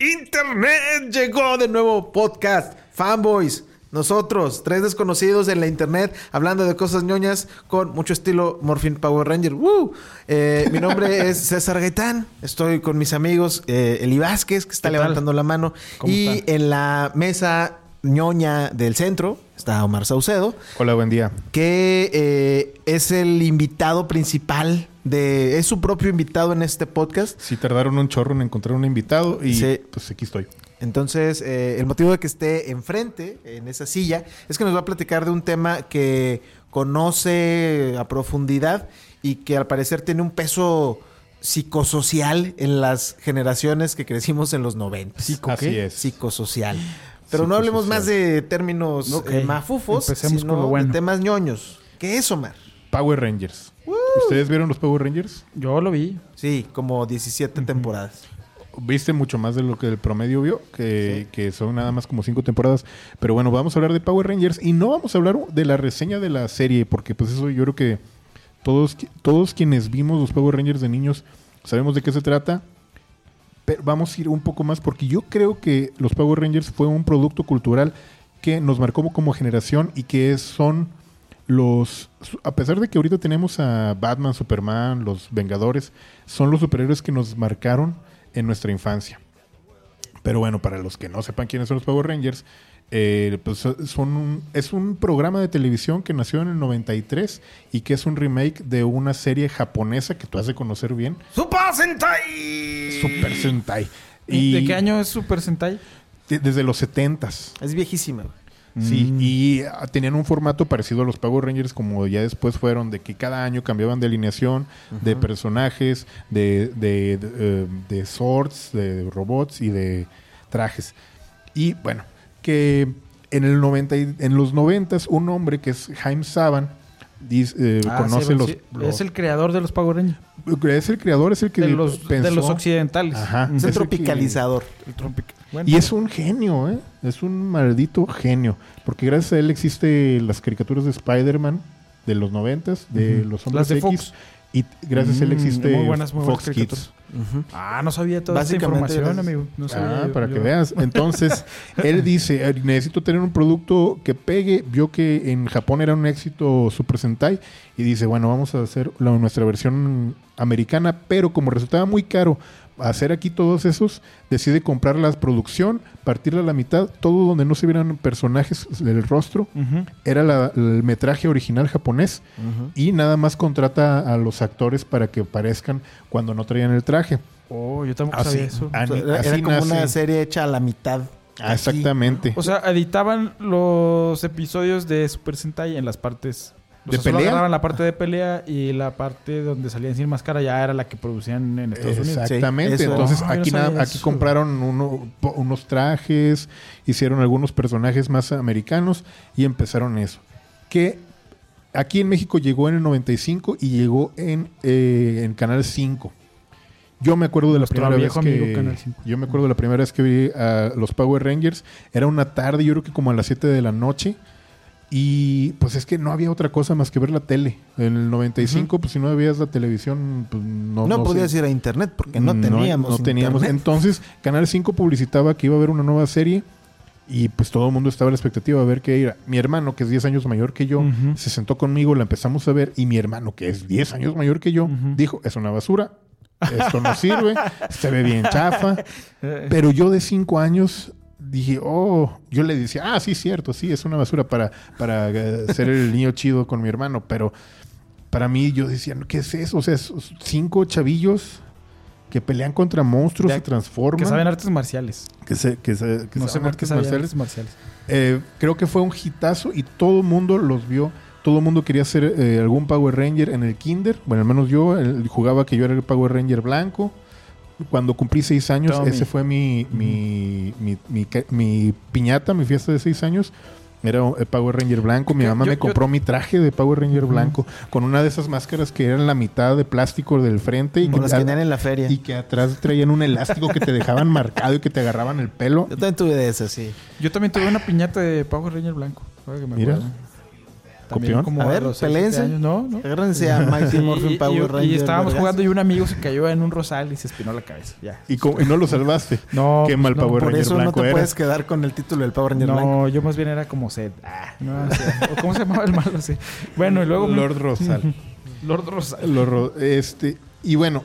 Internet llegó de nuevo podcast Fanboys. Nosotros, tres desconocidos en la internet, hablando de cosas ñoñas con mucho estilo Morphin Power Ranger. ¡Woo! Eh, mi nombre es César Gaitán. Estoy con mis amigos eh, Eli Vázquez, que está levantando la mano. ¿Cómo Y en la mesa ñoña del centro está Omar Saucedo, Hola, buen día. que eh, es el invitado principal de... Es su propio invitado en este podcast. Sí tardaron un chorro en encontrar un invitado y Sí. pues aquí estoy. Entonces, eh, el motivo de que esté enfrente, en esa silla, es que nos va a platicar de un tema que conoce a profundidad y que al parecer tiene un peso psicosocial en las generaciones que crecimos en los 90. ¿Psico Así es. Psicosocial. Pero no hablemos más de términos eh, mafufos, Empecemos sino con lo bueno. de temas ñoños. ¿Qué es, Omar? Power Rangers. ¿Ustedes vieron los Power Rangers? Yo lo vi. Sí, como 17 temporadas. Viste mucho más de lo que el promedio vio, que, que son nada más como cinco temporadas. Pero bueno, vamos a hablar de Power Rangers y no vamos a hablar de la reseña de la serie, porque pues eso yo creo que todos, todos quienes vimos los Power Rangers de niños sabemos de qué se trata. Vamos a ir un poco más porque yo creo que los Power Rangers fue un producto cultural que nos marcó como generación y que son los a pesar de que ahorita tenemos a Batman, Superman, los Vengadores, son los superhéroes que nos marcaron en nuestra infancia. Pero bueno, para los que no sepan quiénes son los Power Rangers, eh, pues son un- es un programa de televisión que nació en el 93 y que es un remake de una serie japonesa que tú has de conocer bien, ¡Super Sentai! Super Sentai. ¿De qué año es Super Sentai? de- desde los 70s. Es viejísima. Sí, Mm. y ah, tenían un formato parecido a los Power Rangers, como ya después fueron, de que cada año cambiaban de alineación, de personajes, de, de, de, eh, de swords, de robots y de trajes. Y bueno, que en, el 90, y- en los 90 un hombre que es Jaime Saban dice, eh, Ah, conoce sí, los, sí. los- Es el creador de los Power Rangers. Es el creador, es el que De los, pensó. de los occidentales. Ajá. Es el el que- tropicalizador. El tropic- Bueno, Y es un genio, ¿eh? Es un maldito genio. Porque gracias a él existen las caricaturas de Spider-Man de los noventas, de Ujú. los hombres Las de X. Fox. Y gracias a él Mm, existe muy buenas, muy buenas Fox caricaturas. Ah, no sabía toda esta Básicamente, información, amigo. No sabía Ah, yo- para yo- que veas. Entonces, él dice, "Eh, necesito tener un producto que pegue. Vio que en Japón era un éxito Super Sentai y dice, bueno, vamos a hacer la- nuestra versión americana, pero como resultaba muy caro hacer aquí todos esos, decide comprar la producción, partirla a la mitad, todo donde no se vieran personajes del rostro, era la- el metraje original japonés y nada más contrata a los actores para que aparezcan cuando no traían el traje. Oh, yo tampoco Así, sabía eso. O sea, Ani- era como nace. una serie hecha a la mitad. Ah, Aquí. exactamente. O sea, editaban los episodios de Super Sentai en las partes... o ¿De sea, solo pelea? agarraban la parte de pelea y la parte donde salían sin máscara ya era la que producían en Estados Unidos. Exactamente. Sí. Entonces aquí, no nada- sabía aquí compraron uno- unos trajes, hicieron algunos personajes más americanos y empezaron eso. Que aquí en México llegó en el 95 y llegó en, eh, en Canal 5. Yo me acuerdo de la Nuestro primera vez que Canal 5. yo me acuerdo de la primera vez que vi a los Power Rangers. Era una tarde, yo creo que como a las 7 de la noche. Y pues es que no había otra cosa más que ver la tele. En el 95, pues si no veías la televisión, pues no No, no podías sé. ir a internet porque no, teníamos. No teníamos. internet. Entonces, Canal 5 publicitaba que iba a haber una nueva serie y pues todo el mundo estaba a la expectativa de ver qué era. Mi hermano, que es 10 años mayor que yo, se sentó conmigo, la empezamos a ver y mi hermano, que es 10 años mayor que yo, dijo, es una basura, esto no sirve, se ve bien chafa. Pero yo de 5 años dije, oh, yo le decía, ah, sí, cierto, sí, es una basura para, para eh, ser el niño chido con mi hermano, pero para mí yo decía, ¿qué es eso? O sea, esos cinco chavillos que pelean contra monstruos, se transforman. que saben artes marciales. que se, que se- que no saben artes marciales. artes marciales. Eh, creo que fue un hitazo y todo el mundo los vio. Todo el mundo quería ser eh, algún Power Ranger en el Kinder. Bueno, al menos yo el- jugaba que yo era el Power Ranger blanco. Cuando cumplí seis años, Tommy. ese fue mi, mi, mi, mi piñata, mi fiesta de seis años. Era el Power Ranger blanco. Mi Yo- mamá yo- me compró mi traje de Power Ranger blanco con una de esas máscaras que eran la mitad de plástico del frente y Como que, las que tenían en la feria. y que atrás traían un elástico que te dejaban marcado y que te agarraban el pelo. Yo también tuve de esas, sí. Yo también tuve una piñata de Power Ranger blanco. que me Mira. acuerdo. También como A ver, los años, No, no. Agárrense a Mighty Morphin y- Power y- Ranger. y estábamos vergas. jugando y un amigo se cayó en un rosal y se espinó la cabeza. Ya. Y, no lo salvaste. No, Qué pues mal no, Power Por Ranger eso no blanco te era. puedes quedar con el título del Power Ranger No, blanco. yo más bien era como Sed. Ah, no, o sea, ¿o ¿Cómo se llamaba el malo? Sí. Bueno, y luego Lord Rosal. Lord Rosal. Lo ro- este, y bueno,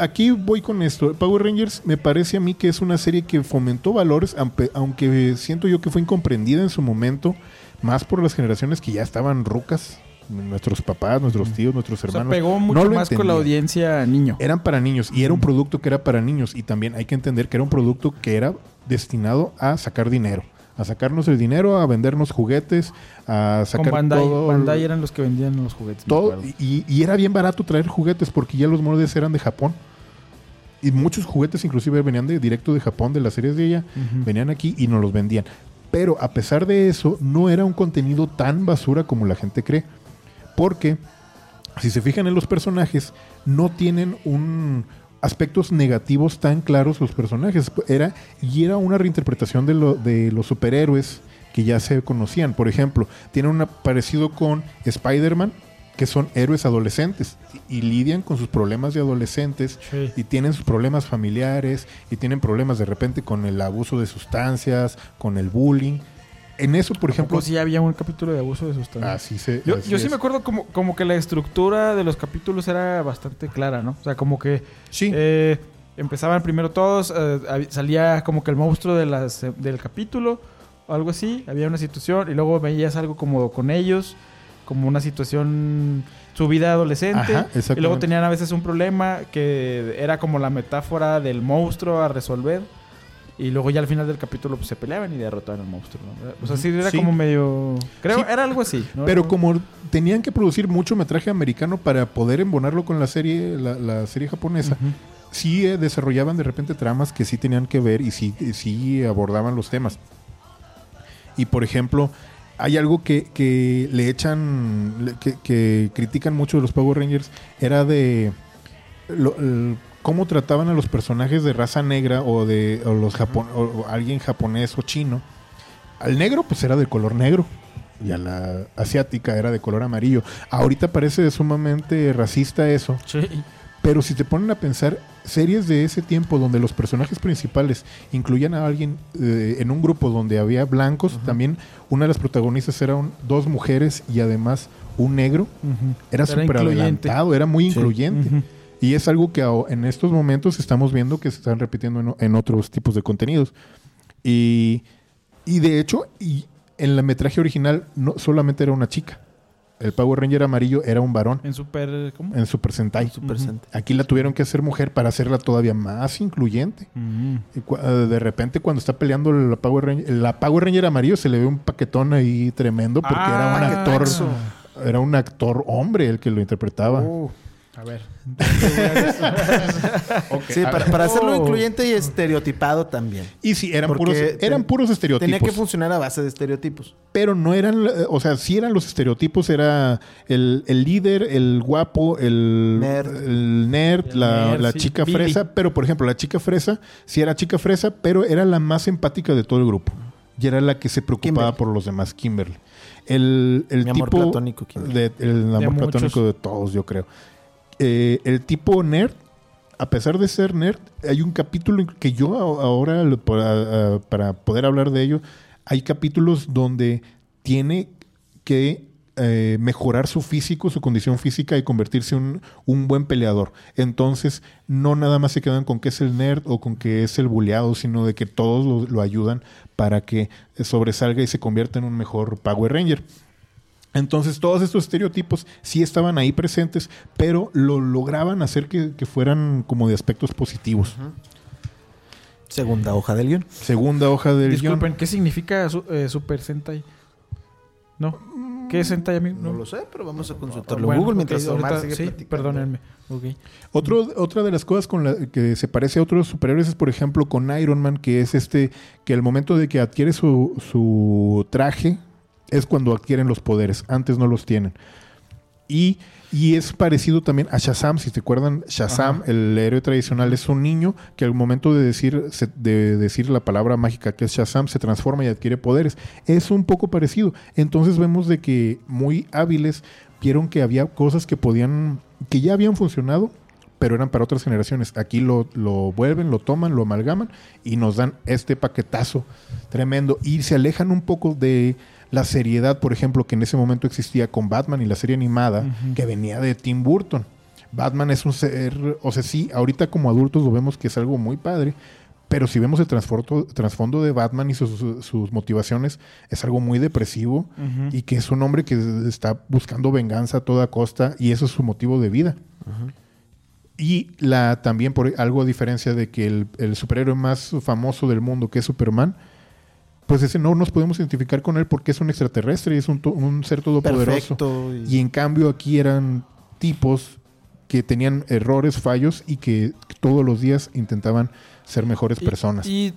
aquí voy con esto. Power Rangers me parece a mí que es una serie que fomentó valores, aunque, aunque siento yo que fue incomprendida en su momento, más por las generaciones que ya estaban rucas, nuestros papás, nuestros tíos, nuestros O sea, hermanos. pegó no mucho lo más con la audiencia niño. Eran para niños y era un producto que era para niños y también hay que entender que era un producto que era destinado a sacar dinero. A sacarnos el dinero, a vendernos juguetes, a Con sacar Bandai. todo. Bandai eran los que vendían los juguetes. Todo, y, y era bien barato traer juguetes porque ya los moldes eran de Japón. Y muchos juguetes inclusive venían de directo de Japón, de las series de ella, venían aquí y nos los vendían. Pero a pesar de eso, no era un contenido tan basura como la gente cree. Porque, si se fijan en los personajes, no tienen un aspectos negativos tan claros los personajes. Era, y era una reinterpretación de, de los superhéroes que ya se conocían. Por ejemplo, tiene un parecido con Spider-Man, que son héroes adolescentes y, y lidian con sus problemas de adolescentes Sí. y tienen sus problemas familiares y tienen problemas de repente con el abuso de sustancias, con el bullying. En eso, por ejemplo, sí había un capítulo de abuso de sustancias. así se. Yo, así yo sí me acuerdo como, como que la estructura de los capítulos era bastante clara, ¿no? O sea, como que Sí. eh, empezaban primero todos, eh, salía como que el monstruo de las, del capítulo, o algo así, había una situación, y luego veías algo como con ellos, como una situación, su vida adolescente, Ajá, y luego tenían a veces un problema que era como la metáfora del monstruo a resolver. Y luego ya al final del capítulo pues, se peleaban y derrotaban al monstruo. ¿no? O sea, sí era Sí. como medio... Creo, Sí. era algo así. ¿no? Pero como tenían que producir mucho metraje americano para poder embonarlo con la serie, la, la serie japonesa, sí eh, desarrollaban de repente tramas que sí tenían que ver y sí, y sí abordaban los temas. Y por ejemplo, hay algo que, que le echan, que, que critican mucho de los Power Rangers, era de lo- el- cómo trataban a los personajes de raza negra o de o los o alguien japonés o chino. Al negro pues era de color negro y a la asiática era de color amarillo. Ahorita parece sumamente racista eso, Sí. Pero si te ponen a pensar, series de ese tiempo donde los personajes principales incluían a alguien eh, en un grupo donde había blancos, también una de las protagonistas eran dos mujeres y además un negro, era Era súper adelantado, era muy Sí. incluyente. Y es algo que en estos momentos estamos viendo que se están repitiendo en otros tipos de contenidos. Y, y de hecho, y en la metraje original no solamente era una chica. El Power Ranger amarillo era un varón En Super... ¿Cómo? en Super Sentai. Super Ujú. Sentai. Aquí la tuvieron que hacer mujer para hacerla todavía más incluyente. Eh, de repente cuando está peleando la Power Ranger, la Power Ranger amarillo se le ve un paquetón ahí tremendo porque era un Ah, actor, eso. era un actor hombre el que lo interpretaba. Uh, a ver. Sí, para, para hacerlo Oh. incluyente y estereotipado también. Y sí, eran Porque puros, eran puros estereotipos. Tenía que funcionar a base de estereotipos. pero no eran, o sea, sí eran los estereotipos, era el, el líder, el guapo, el Nerd. el nerd, El la, nerd, la sí, chica Billy. fresa, pero por ejemplo, la chica fresa, sí era chica fresa, pero era la más empática de todo el grupo. Y era la que se preocupaba Kimberly. por los demás, Kimberly. El, el Mi amor tipo platónico, Kimberly. de- el amor platónico de todos, yo creo. Eh, el tipo nerd, a pesar de ser nerd, hay un capítulo que yo ahora, para, poder hablar de ello, hay capítulos donde tiene que eh, mejorar su físico, su condición física y convertirse en un, buen peleador. Entonces, no nada más se quedan con que es el nerd o con que es el buleado, sino de que todos lo, lo ayudan para que sobresalga y se convierta en un mejor Power Ranger. Entonces todos estos estereotipos sí estaban ahí presentes, pero lo lograban hacer que, que fueran como de aspectos positivos. Segunda hoja del guion. Segunda hoja del Disculpen, guion. ¿qué significa su- eh, Super Sentai? ¿No? ¿Qué es Sentai, amigo? No, lo sé, pero vamos a consultarlo Bueno, en Google mientras Omar ahorita- sigue Sí, platicando. perdónenme. Ok. Otro, otra de las cosas con la que se parece a otros superhéroes es, por ejemplo, con Iron Man, que es este, que al momento de que adquiere su, su traje, es cuando adquieren los poderes. Antes no los tienen. Y, y es parecido también a Shazam. Si te acuerdan, Shazam, Ajá. el héroe tradicional, es un niño que al momento de decir, se- de decir la palabra mágica que es Shazam se transforma y adquiere poderes. Es un poco parecido. Entonces vemos de que muy hábiles vieron que había cosas que podían, que ya habían funcionado, pero eran para otras generaciones. Aquí lo, lo vuelven, lo toman, lo amalgaman y nos dan este paquetazo tremendo. Y se alejan un poco de la seriedad, por ejemplo, que en ese momento existía con Batman y la serie animada, que venía de Tim Burton. Batman es un ser, o sea, sí, ahorita como adultos lo vemos que es algo muy padre, pero si vemos el trasfondo, de Batman y sus, sus motivaciones, es algo muy depresivo y que es un hombre que está buscando venganza a toda costa y eso es su motivo de vida. Y la también por algo a diferencia de que el, el superhéroe más famoso del mundo, que es Superman, pues ese no nos podemos identificar con él porque es un extraterrestre y es un, to- un ser todopoderoso. Perfecto. Y en cambio aquí eran tipos que tenían errores, fallos y que todos los días intentaban ser mejores Y- personas. ¿Y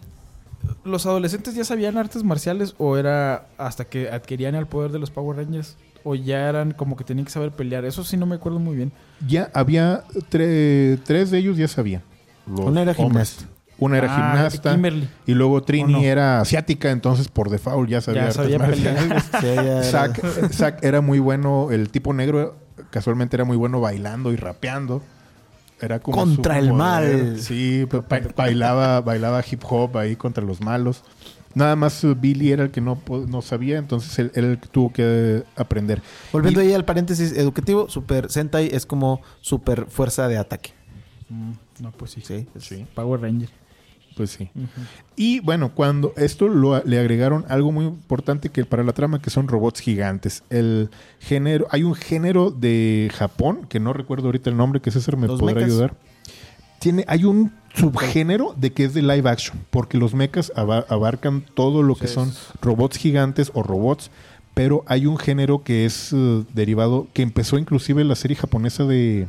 los adolescentes ya sabían artes marciales o era hasta que adquirían el poder de los Power Rangers? ¿O ya eran como que tenían que saber pelear? Eso sí no me acuerdo muy bien. Ya había tre- tres de ellos ya sabían. los Una era gimnasta. Una era Ah, gimnasta. Kimberly. Y luego Trini era asiática, entonces por default ya sabía Ya artes sabía pelear. Zack, Zack era muy bueno, el tipo negro casualmente era muy bueno bailando y rapeando. Era como Contra el poder. mal. Sí, ba- ba- bailaba, bailaba hip hop ahí contra los malos. Nada más uh, Billy era el que no, no sabía, entonces él, él tuvo que aprender. Volviendo Y- ahí al paréntesis educativo, Super Sentai es como super fuerza de ataque. Mm, no, pues sí. Sí. Sí, Power Ranger. Pues sí. Y bueno, cuando esto lo, le agregaron algo muy importante que para la trama, que son robots gigantes. El género, hay un género de Japón, que no recuerdo ahorita el nombre, que César me Los podrá mechas. ayudar. Tiene, hay un subgénero de que es de live action, porque los mechas aba- abarcan todo lo que Sí, son robots gigantes o robots, pero hay un género que es eh, derivado, que empezó inclusive en la serie japonesa de,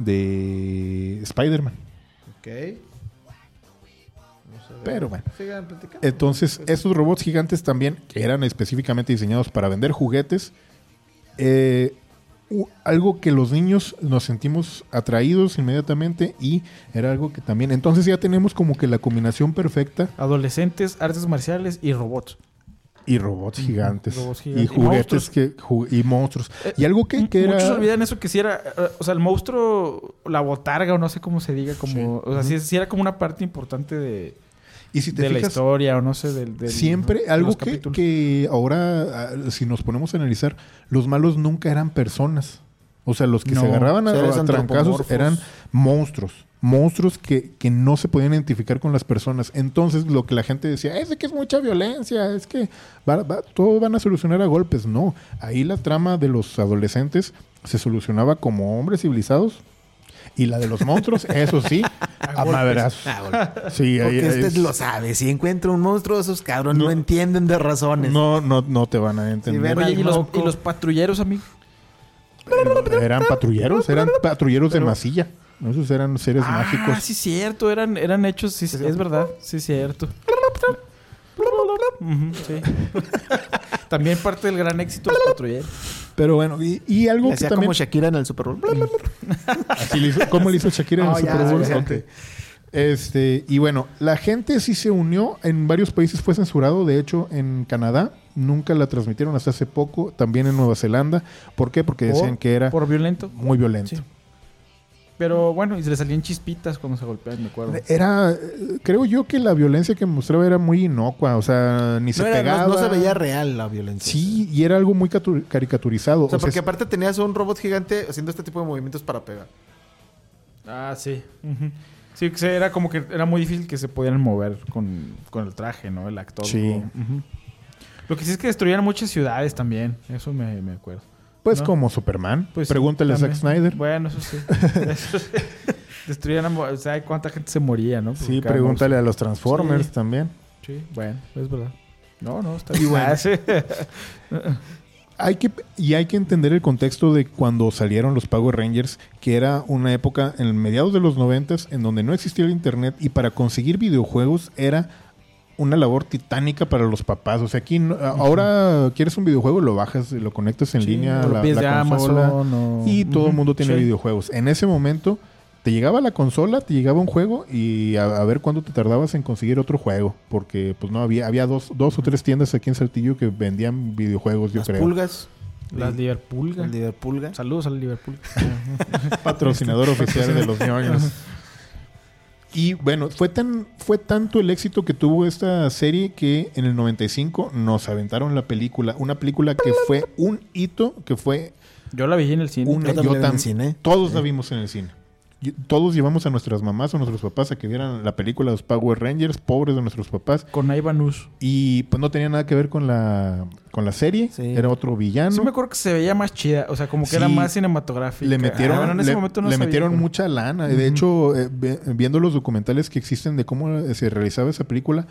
de Spider-Man. Ok. Pero bueno. Sigan platicando. Entonces, estos robots gigantes también, que eran específicamente diseñados para vender juguetes, eh, algo que los niños nos sentimos atraídos inmediatamente y era algo que también, entonces ya tenemos como que la combinación perfecta Adolescentes, artes marciales y robots. y robots gigantes, robots y gigantes. Y juguetes monstruos. que ju- y monstruos. Eh, y algo que, que Muchos era olvidan eso que si era, eh, o sea, el monstruo, la botarga o no sé cómo se diga, como, Sí. o sea, sí, sí era como una parte importante de, y si te de la historia o no sé, del, del- Siempre algo que, que ahora, ah, si nos ponemos a analizar, los malos nunca eran personas. O sea, los que No, se agarraban a, a trancazos eran monstruos. Monstruos que, que no se podían identificar con las personas. Entonces, lo que la gente decía, es de que es mucha violencia, es que va- va- todo van a solucionar a golpes. No, ahí la trama de los adolescentes se solucionaba como hombres civilizados. Y la de los monstruos, eso sí, a madrazos. Sí, ahí- Porque ahí usted es- lo sabe. Si encuentra un monstruo, esos cabrones no, No. entienden de razones. No, no, no te van a entender. Oye, ¿y los, y los patrulleros, amigo? Eran patrulleros, eran patrulleros de Pero- masilla. Esos eran seres Ah, mágicos. sí, cierto. Eran, eran hechos, sí, es verdad. Sí, cierto. Sí. También parte del gran éxito de los patrulleros. Pero bueno, y, y algo Le que también... como Shakira en el Super Bowl. Así le hizo- ¿Cómo le hizo Shakira en el Oh, ya, Super Bowl? Este, y bueno, la gente sí se unió. En varios países fue censurado. De hecho, en Canadá nunca la transmitieron hasta hace poco. También en Nueva Zelanda. ¿Por qué? Porque decían que era Por violento. muy violento. Sí. Pero bueno, y se le salían chispitas cuando se golpeaban, me acuerdo. Era, creo yo que la violencia que mostraba era muy inocua. O sea, ni se era- pegaba. no se veía real la violencia. Sí, y era algo muy catu- caricaturizado. O sea, O sea, porque aparte tenías un robot gigante haciendo este tipo de movimientos para pegar. Ah, sí. Ujú. Sí, que se- era como que era muy difícil que se pudieran mover con, con el traje, ¿no? El actor. Sí. Lo que sí es que destruían muchas ciudades también. Eso me, me acuerdo. Pues ¿no? como Superman. Pues sí, Pregúntale a Zack. Snyder. Bueno, eso sí. Eso sí. Destruían a... O sea, cuánta gente se moría, ¿no? Por Sí, pregúntale a los Transformers Sí. también. Sí, bueno, es verdad. No, no, está Y bien. bueno. Ah, sí. Hay que, y hay que entender el contexto de cuando salieron los Power Rangers, que era una época en mediados de los noventas en donde no existía el internet y para conseguir videojuegos era una labor titánica para los papás. O sea, aquí no- ahora quieres un videojuego, lo bajas, lo conectas en Sí, línea a la, la consola Amazon o- y todo el mundo tiene sí. videojuegos. En ese momento te llegaba la consola, te llegaba un juego y a, a ver cuándo te tardabas en conseguir otro juego, porque pues no había había dos, dos o tres tiendas aquí en Saltillo que vendían videojuegos, yo Las creo. pulgas. Las Liverpool. Liverpool. Saludos al Liverpool. patrocinador oficial de los ñoños. Y bueno, fue tan fue tanto el éxito que tuvo esta serie que en el 95 nos aventaron la película, una película que fue un hito, que fue Yo la vi en el cine. una Yo también en el cine. Todos la vimos en el cine. Todos llevamos a nuestras mamás o nuestros papás a que vieran la película de los Power Rangers, pobres de nuestros papás, Con Ivan Us. y pues no tenía nada que ver con la con la serie, Sí. era otro villano. Sí me acuerdo que se veía más chida. O sea, como que era más cinematográfica. le metieron, Ah, bueno, en ese le, momento no le sabía metieron mucha lana. De hecho, eh, viendo los documentales que existen de cómo se realizaba esa película,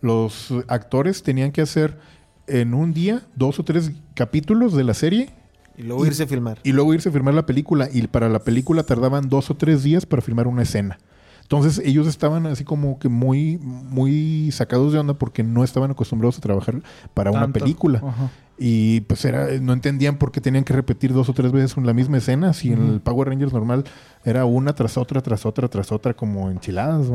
los actores tenían que hacer en un día dos o tres capítulos de la serie Y luego Y- irse a filmar. y luego irse a filmar la película. Y para la película tardaban dos o tres días para filmar una escena. Entonces ellos estaban así como que muy, muy sacados de onda porque no estaban acostumbrados a trabajar para una película. Ajá. Y pues era, no entendían por qué tenían que repetir dos o tres veces la misma escena. Si en el Power Rangers normal era una tras otra, tras otra, tras otra, como enchiladas.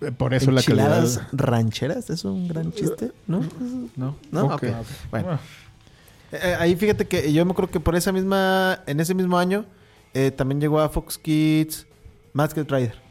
Eh, Por eso la Enchiladas calidad. rancheras, ¿es un gran chiste? ¿No? No. No, Ok. ok. Bueno. Bueno. Eh, ahí fíjate que yo me acuerdo que por esa misma, en ese mismo año, eh, también llegó a Fox Kids Masked Rider.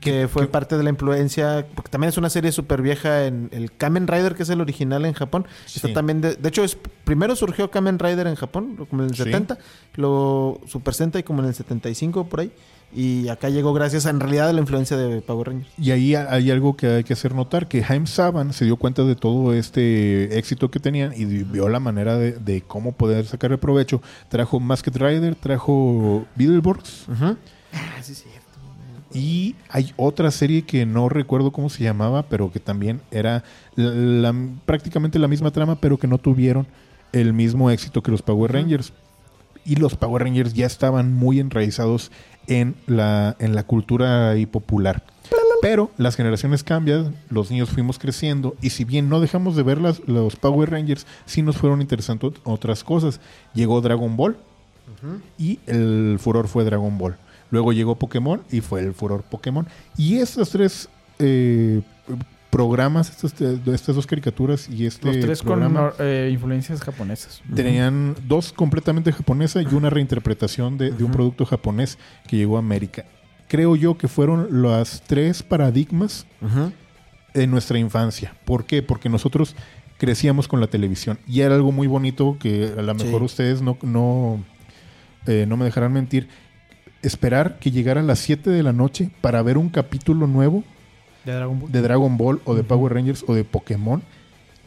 Que fue que- parte de la influencia, porque también es una serie súper vieja en el Kamen Rider, que es el original en Japón. Está Sí. también de, de hecho, es, primero surgió Kamen Rider en Japón, como en el Sí. 70, luego Super Sentai como en el 75 por ahí. Y acá llegó gracias a, en realidad a la influencia de Power Rangers. Y ahí ha- hay algo que hay que hacer notar, que Jaime Saban se dio cuenta de todo este éxito que tenían y vio la manera de, de cómo poder sacarle provecho. Trajo Masked Rider, trajo Beetleborgs Ah, sí, sí. Y hay otra serie que no recuerdo cómo se llamaba, pero que también era la- la- prácticamente la misma trama, pero que no tuvieron el mismo éxito que los Power Rangers. Y los Power Rangers ya estaban muy enraizados en la, en la cultura y popular. Pero las generaciones cambian, los niños fuimos creciendo y si bien no dejamos de ver las- los Power Rangers, sí nos fueron interesando ot- otras cosas. Llegó Dragon Ball y el furor fue Dragon Ball. Luego llegó Pokémon y fue el furor Pokémon. Y estos tres eh, programas, estos, estas dos caricaturas y este Los tres con programa eh, influencias japonesas. tenían dos completamente japonesa y una reinterpretación de, de un producto japonés que llegó a América. Creo yo que fueron las tres paradigmas Ujú. en nuestra infancia. ¿Por qué? Porque nosotros crecíamos con la televisión y era algo muy bonito que a lo Sí. mejor ustedes no, no, eh, no me dejarán mentir. Esperar que llegara a las 7 de la noche para ver un capítulo nuevo De Dragon Ball. de Dragon Ball o de. Power Rangers o de Pokémon,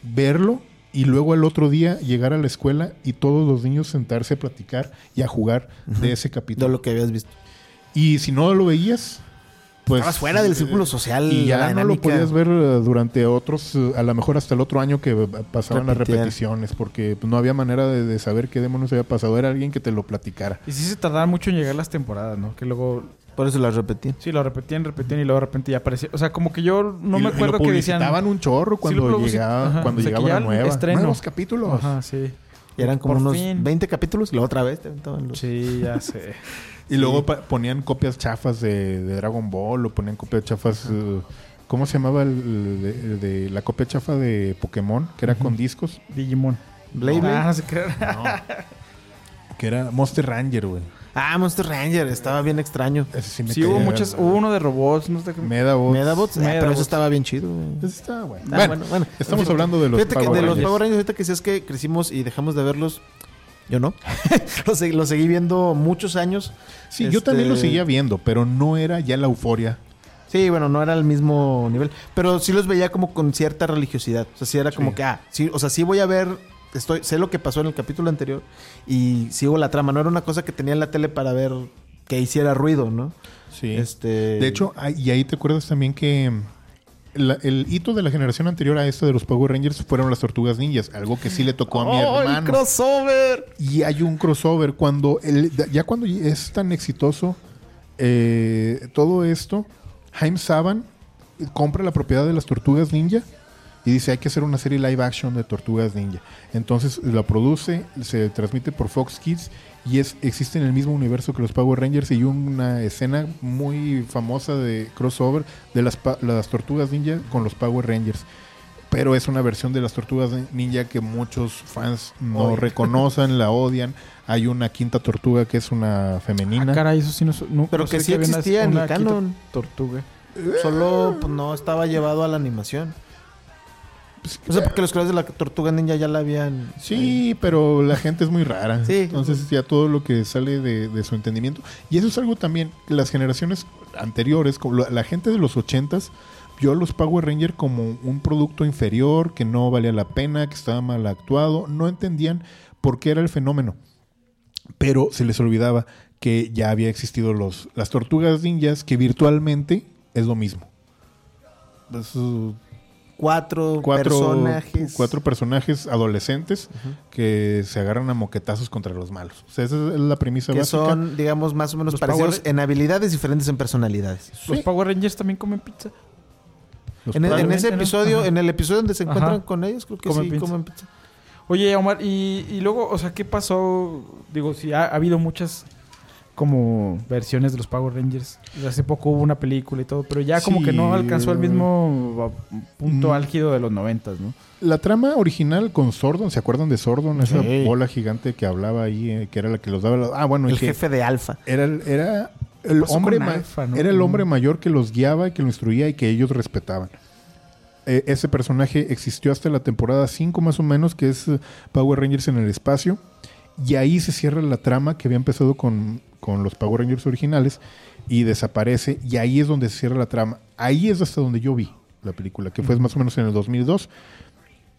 verlo y luego al otro día llegar a la escuela y todos los niños sentarse a platicar y a jugar de ese De capítulo. lo que habías visto. Y si no lo veías, pues... Estabas fuera del eh, círculo social. y ya la no lo podías ver eh, durante otros, eh, a lo mejor hasta el otro año que pasaban las Repetían. repeticiones, porque pues, no había manera de, de saber qué demonios había pasado. Era alguien que te lo platicara. Y sí se tardaban mucho en llegar las temporadas, ¿no? Que luego... Por eso las repetí. Sí, lo repetían, repetían y luego de repente ya aparecía. O sea, como que yo no Y me acuerdo lo que decían... publicitaban un chorro cuando publici- llegaba, ajá. cuando O sea, que llegaba una nueva. estreno. Nuevos capítulos. Ajá, sí. Y eran como Por unos fin. 20 capítulos y la otra vez te aventaban los... Sí, ya sé. Y luego ponían copias chafas de, de Dragon Ball o ponían copias chafas. eh, ¿Cómo se llamaba el, de, el de la copia chafa de Pokémon? Que era con discos. Digimon. Blade Ah, Blade. no sé qué era. No. que era Monster Ranger, güey. Ah, Monster Ranger. Estaba bien extraño. Sí me Sí, hubo muchas... Hubo uno de robots, no sé qué... Medabots. Medabots. eh, pero eso estaba bien chido. está bueno. Ah, bueno, estamos hablando de los Power de los Rangers. Power Rangers, ahorita que decías que crecimos y dejamos de verlos, yo no. lo, segui, lo seguí viendo muchos años. Sí, yo Este- también lo seguía viendo, pero no era ya la euforia. Sí, bueno, no era el mismo nivel. Pero sí los veía como con cierta religiosidad. O sea, sí era como Sí. que, ah, sí, o sea, sí voy a ver, estoy, sé lo que pasó en el capítulo anterior y sigo la trama. No era una cosa que tenía en la tele para ver que hiciera ruido, ¿no? Sí. Este. De hecho, y ahí te acuerdas también que la- el hito de la generación anterior a esta de los Power Rangers fueron las Tortugas Ninjas, algo que sí le tocó a mi ¡Oh, el hermano. crossover! Y hay un crossover cuando el, ya cuando es tan exitoso eh, todo esto, Jaime Saban compra la propiedad de las tortugas ninja y dice hay que hacer una serie live action de tortugas ninja. Entonces la produce, se transmite por Fox Kids y es existe en el mismo universo que los Power Rangers y hay una escena muy famosa de crossover de las, pa- las tortugas ninja con los Power Rangers. Pero es una versión de las tortugas ninja que muchos fans no reconocen, la odian. Hay una quinta tortuga que es una Ah, femenina. caray, eso sí no, no Pero no que sí existía en el canon. Tortuga. Solo pues, no estaba llevado a la animación. O sea, porque los creadores de la Tortuga Ninja ya la habían... Sí, pero la gente es muy rara. Sí. Entonces ya todo lo que sale de, de su entendimiento. Y eso es algo también, las generaciones anteriores, como la, la gente de los ochentas, vio a los Power Rangers como un producto inferior, que no valía la pena, que estaba mal actuado. No entendían por qué era el fenómeno. Pero se les olvidaba que ya había existido los, las tortugas ninjas, que virtualmente es lo mismo. Eso- Cuatro, cuatro personajes. cuatro personajes adolescentes que se agarran a moquetazos contra los malos. O sea, esa es la premisa que básica. son, digamos, más o menos Los parecidos Power- en habilidades, diferentes en personalidades. Los Sí. Power Rangers también comen pizza. En, en Probablemente, ese ¿no? episodio, Ajá. en el episodio donde se encuentran Ajá. con ellos, creo que Comen sí, pizza. comen pizza. Oye, Omar, y, y luego, o sea, ¿qué pasó? Digo, si ha, ha habido muchas como versiones de los Power Rangers. Hace poco hubo una película y todo, pero ya como Sí, que no alcanzó el mismo punto Mm. álgido de los noventas, ¿no? La trama original con Sordon, ¿se acuerdan de Sordon? Esa Sí. bola gigante que hablaba ahí, eh, que era la que los daba. la- Ah, bueno, El jefe de Alfa. era, el- era el hombre Alpha, no? era el hombre mayor que los guiaba y que lo instruía y que ellos respetaban. Eh, ese personaje existió hasta la temporada 5 más o menos, que es eh, Power Rangers en el espacio. Y ahí se cierra la trama que había empezado con, con los Power Rangers originales y desaparece. Y ahí es donde se cierra la trama. Ahí es hasta donde yo vi la película, que fue más o menos en el 2002.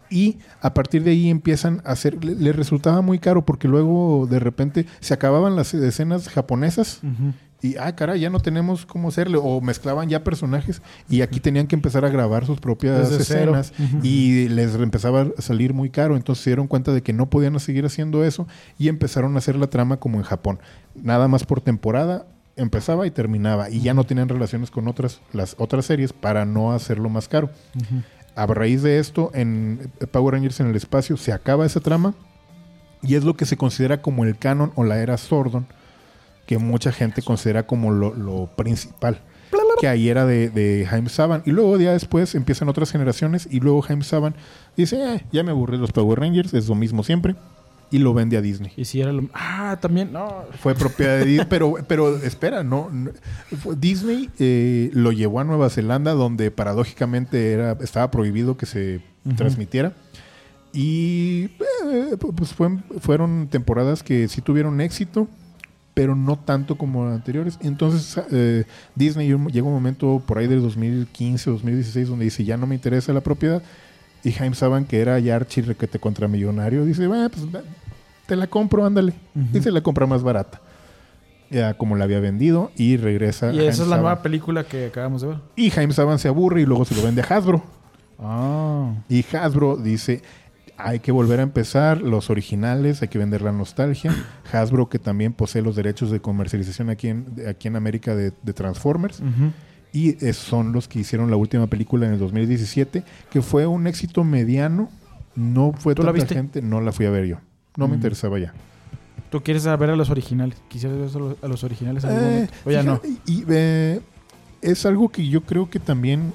Y a partir de ahí empiezan a hacer, le, le resultaba muy caro porque luego de repente se acababan las escenas japonesas y, ah, caray, ya no tenemos cómo hacerle. O mezclaban ya personajes y aquí tenían que empezar a grabar sus propias Desde escenas y les empezaba a salir muy caro. Entonces se dieron cuenta de que no podían seguir haciendo eso y empezaron a hacer la trama como en Japón. Nada más por temporada empezaba y terminaba y ya no tenían relaciones con otras las otras series para no hacerlo más caro. A raíz de esto, en Power Rangers en el espacio se acaba esa trama y es lo que se considera como el canon o la era Sordon, que mucha gente considera como lo, lo principal. Que ahí era de, de Jaime Saban. Y luego, ya después, empiezan otras generaciones. Y luego Jaime Saban dice: "Eh, Ya me aburrí de los Power Rangers, es lo mismo siempre. Y lo vende a Disney. Y si era lo... Ah, también, no. Fue propiedad de Disney, pero, pero espera, no, Disney eh, lo llevó a Nueva Zelanda, donde paradójicamente era, estaba prohibido que se transmitiera. Y eh, pues fue- fueron temporadas que sí tuvieron éxito, pero no tanto como anteriores. Entonces eh, Disney llegó un momento por ahí del 2015 2016 donde dice ya no me interesa la propiedad. Y Jaime Saban, que era ya archi requete contra millonario, dice, "Bueno, pues te la compro, ándale. Ujú. Y se la compra más barata. Ya como la había vendido y regresa. Y esa es la Saban. nueva película que acabamos de ver. Y Jaime Saban se aburre y luego se lo vende a Hasbro. Ah. Y Hasbro dice, hay que volver a empezar los originales, hay que vender la nostalgia. Hasbro que también posee los derechos de comercialización aquí en, aquí en América de, de Transformers. Y eh, son los que hicieron la última película en el 2017, que fue un éxito mediano. No fue ¿Tú la tanta viste? gente, no la fui a ver yo. No me Mm. interesaba ya. ¿Tú quieres ver a los originales? ¿Quisieras ver a los- originales en algún Eh, momento? O ya no. fíjate, Y, eh, es algo que yo creo que también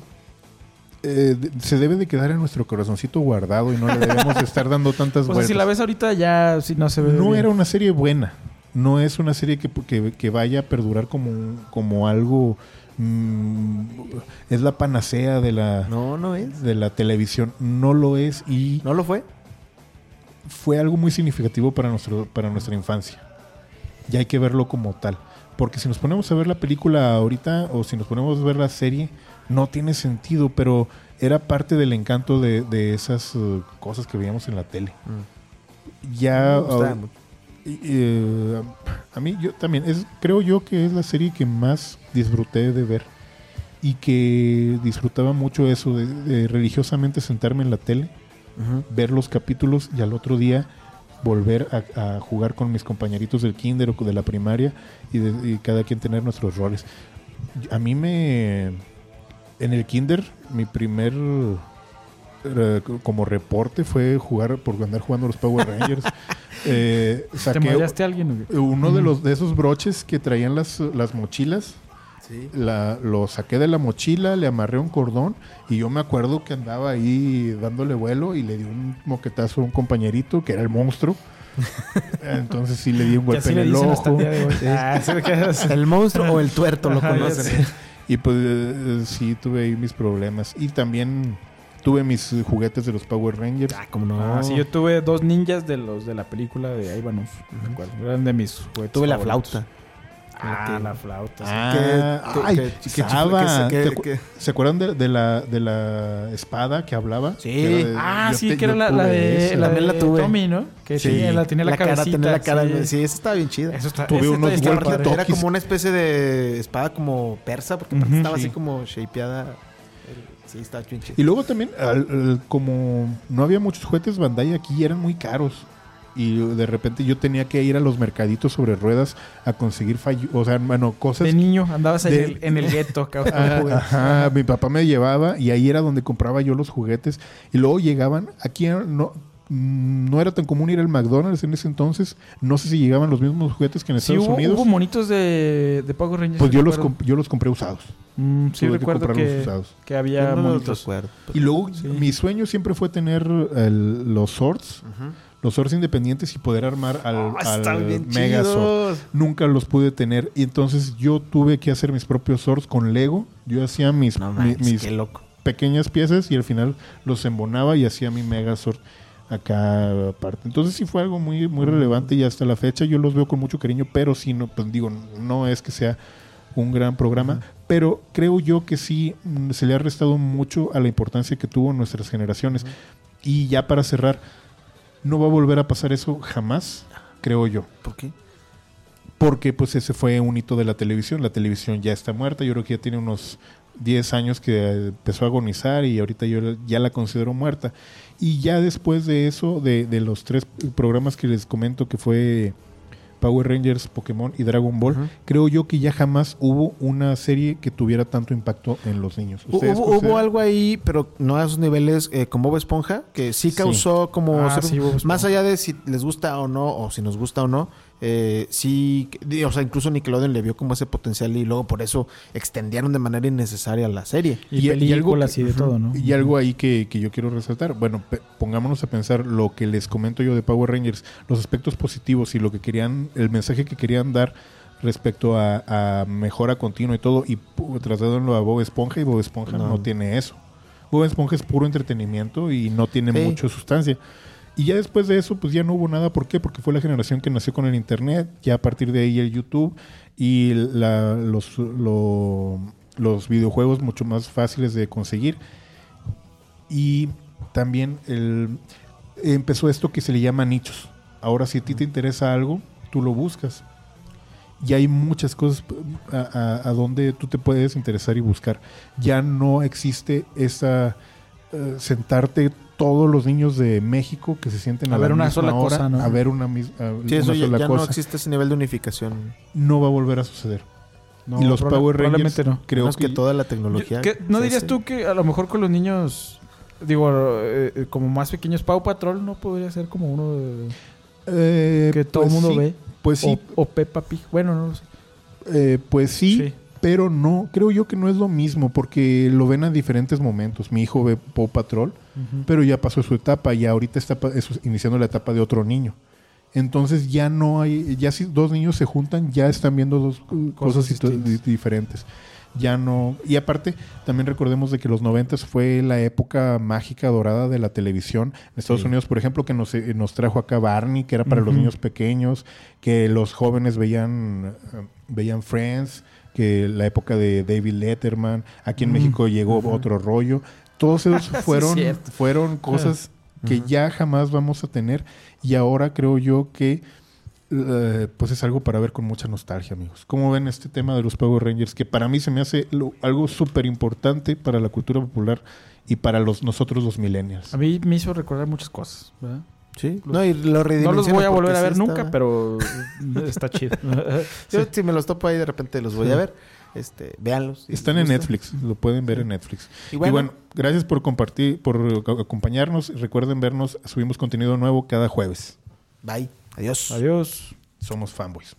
eh, se debe de quedar en nuestro corazoncito guardado y no le debemos de estar dando tantas O sea, vueltas. si la ves ahorita ya sí no se ve no bien. era una serie buena. No es una serie que, que- que vaya a perdurar como, como algo... mm, es la panacea de la, No, no es. de la televisión. No lo es y ¿No lo fue? fue algo muy significativo para, nuestro, para nuestra infancia. Y hay que verlo como tal. Porque si nos ponemos a ver la película ahorita o si nos ponemos a ver la serie, no tiene sentido, pero era parte del encanto de, de esas eh, cosas que veíamos en la tele. Ya Me gustaba ah, mucho. y, eh, a mí yo también es creo yo que es la serie que más disfruté de ver y que disfrutaba mucho eso de, de religiosamente sentarme en la tele ver los capítulos y al otro día volver a, a jugar con mis compañeritos del kinder o de la primaria y, de- y cada quien tener nuestros roles. A mí me En el kinder, mi primer eh, como reporte fue jugar por andar jugando los Power Rangers. Eh, ¿Te saqué mareaste a alguien? uno de los de esos broches que traían las, las mochilas. Sí. La, lo saqué de la mochila, le amarré un cordón y yo me acuerdo que andaba ahí dándole vuelo y le di un moquetazo a un compañerito que era el monstruo. Entonces sí le di un golpe en el ojo. el. Ah, El monstruo o el tuerto lo conocen. Y pues eh, sí tuve ahí mis problemas. Y también tuve mis eh, juguetes de los Power Rangers. Ah, cómo no. Ah, sí, yo tuve dos ninjas de los de la película de Ivanov. me acuerdo. Eran de mis juguetes. Tuve la flauta. Ah, la flauta. Ah, que- ay, que- que- Saba. que- ¿Te que- acu- que- ¿Se acuerdan de, de la, de la espada que hablaba? Sí. Que de- Ah, yo sí, te- que era la, de, esa. la de la tuve. Tommy, ¿no? Que Sí. tenía, la, tenía la, cara, tenía la cara. sí. Sí, esa estaba bien chida. Eso está, Tuve unos está- está. Era como una especie de espada como persa, porque aparte Ujú, estaba sí. así como shapeada. Sí, estaba bien chida. Y luego también, al- al- como no había muchos juguetes Bandai aquí, eran muy caros. Y de repente yo tenía que ir a los mercaditos sobre ruedas a conseguir fallo, o sea, bueno, cosas. De niño andabas de- en el, en el gueto, cabrón. Ah, ajá, mi papá me llevaba y ahí era donde compraba yo los juguetes. Y luego llegaban, aquí no, no era tan común ir al McDonald's en ese entonces. No sé si llegaban los mismos juguetes que en Sí, Estados hubo, Unidos. hubo monitos de, de Power Rangers. Pues sí yo los, yo los compré usados. Mm, sí, Tuve recuerdo que, usados. que había no monitos. recuerdo. Y luego Sí. mi sueño siempre fue tener el- los swords, Ujú. Los swords independientes y poder armar al, Ah, al Megazord. Nunca los pude tener y entonces yo tuve que hacer mis propios swords con Lego. Yo hacía mis, No mi- mis qué loco. pequeñas piezas y al final los embonaba y hacía mi Megazord acá aparte. Entonces sí fue algo muy muy relevante y hasta la fecha yo los veo con mucho cariño, pero sí no pues digo, no es que sea un gran programa, pero creo yo que sí mm, se le ha restado mucho a la importancia que tuvo en nuestras generaciones. Y ya para cerrar, no va a volver a pasar eso jamás, creo yo. ¿Por qué? Porque pues ese fue un hito de la televisión. La televisión ya está muerta. Yo creo que ya tiene unos 10 años que eh, empezó a agonizar y ahorita yo ya la considero muerta. Y ya después de eso, de, de los tres programas que les comento que fue Power Rangers, Pokémon y Dragon Ball, creo yo que ya jamás hubo una serie que tuviera tanto impacto en los niños. ¿Ustedes Hubo, hubo algo ahí, pero no a esos niveles eh, como Bob Esponja, que sí Sí. causó como... Ah, ser- sí, más allá de si les gusta o no, o si nos gusta o no, eh, sí, o sea, incluso Nickelodeon le vio como ese potencial y luego por eso extendieron de manera innecesaria la serie. Y, Y- y algo películas y, de todo, ¿no? Y algo ahí que, que yo quiero resaltar. Bueno, pongámonos a pensar lo que les comento yo de Power Rangers, los aspectos positivos y lo que querían, el mensaje que querían dar respecto a, a mejora continua y todo, y trasladándolo a Bob Esponja, y Bob Esponja no, No. tiene eso. Bob Esponja es puro entretenimiento y no tiene Sí. mucha sustancia. Y ya después de eso, pues ya no hubo nada. ¿Por qué? Porque fue la generación que nació con el Internet, ya a partir de ahí el YouTube y la- los, lo- los videojuegos mucho más fáciles de conseguir. Y también el- empezó esto que se le llama nichos. Ahora, si a ti te interesa algo, tú lo buscas. Y hay muchas cosas a, a- a donde tú te puedes interesar y buscar. Ya no existe esa eh, sentarte todos los niños de México que se sienten a, A la ver una misma sola hora cosa, ¿no? a ver una, mis- a- Sí, eso una ya, sola ya no existe ese nivel de unificación. No va a volver a suceder. No, y los proba- Power Rangers Probablemente no. creo que, que, toda la Yo- tecnología. ¿qué- ¿No dirías hace. tú que a lo mejor con los niños, digo, eh, eh, como más pequeños, Pau Patrol no podría ser como uno de- eh, que todo el pues mundo sí, ve? Pues sí, O, o Peppa Pig. Bueno, no lo sé. eh, pues sí, Sí. Pero no, creo yo que no es lo mismo porque lo ven a diferentes momentos. Mi hijo ve Paw Patrol, pero ya pasó su etapa y ahorita está iniciando la etapa de otro niño. Entonces ya no hay, ya si dos niños se juntan, ya están viendo dos uh, cosas, diferentes. Ya no, y aparte, también recordemos de que los noventas fue la época mágica dorada de la televisión. En Estados Sí. Unidos, por ejemplo, que nos, eh, nos trajo acá Barney, que era para los niños pequeños, que los jóvenes veían, eh, veían Friends, que la época de David Letterman, aquí en Mm. México llegó otro rollo. Todos esos Sí, fueron, fueron cosas que ya jamás vamos a tener y ahora creo yo que eh, pues es algo para ver con mucha nostalgia, amigos. ¿Cómo ven este tema de los Power Rangers? Que para mí se me hace lo- algo súper importante para la cultura popular y para los nosotros los millennials. A mí me hizo recordar muchas cosas. ¿verdad? Sí. No, y lo No los voy a volver a ver sí nunca, está- pero está chido. Yo si me los topo ahí de repente los voy a ver. Este, véanlos. si Están en gusta. Netflix, lo pueden ver en Netflix. Y Y bueno, gracias por compartir, por ac- acompañarnos. Recuerden vernos, subimos contenido nuevo cada jueves. bye. Adiós. Adiós. Somos fanboys.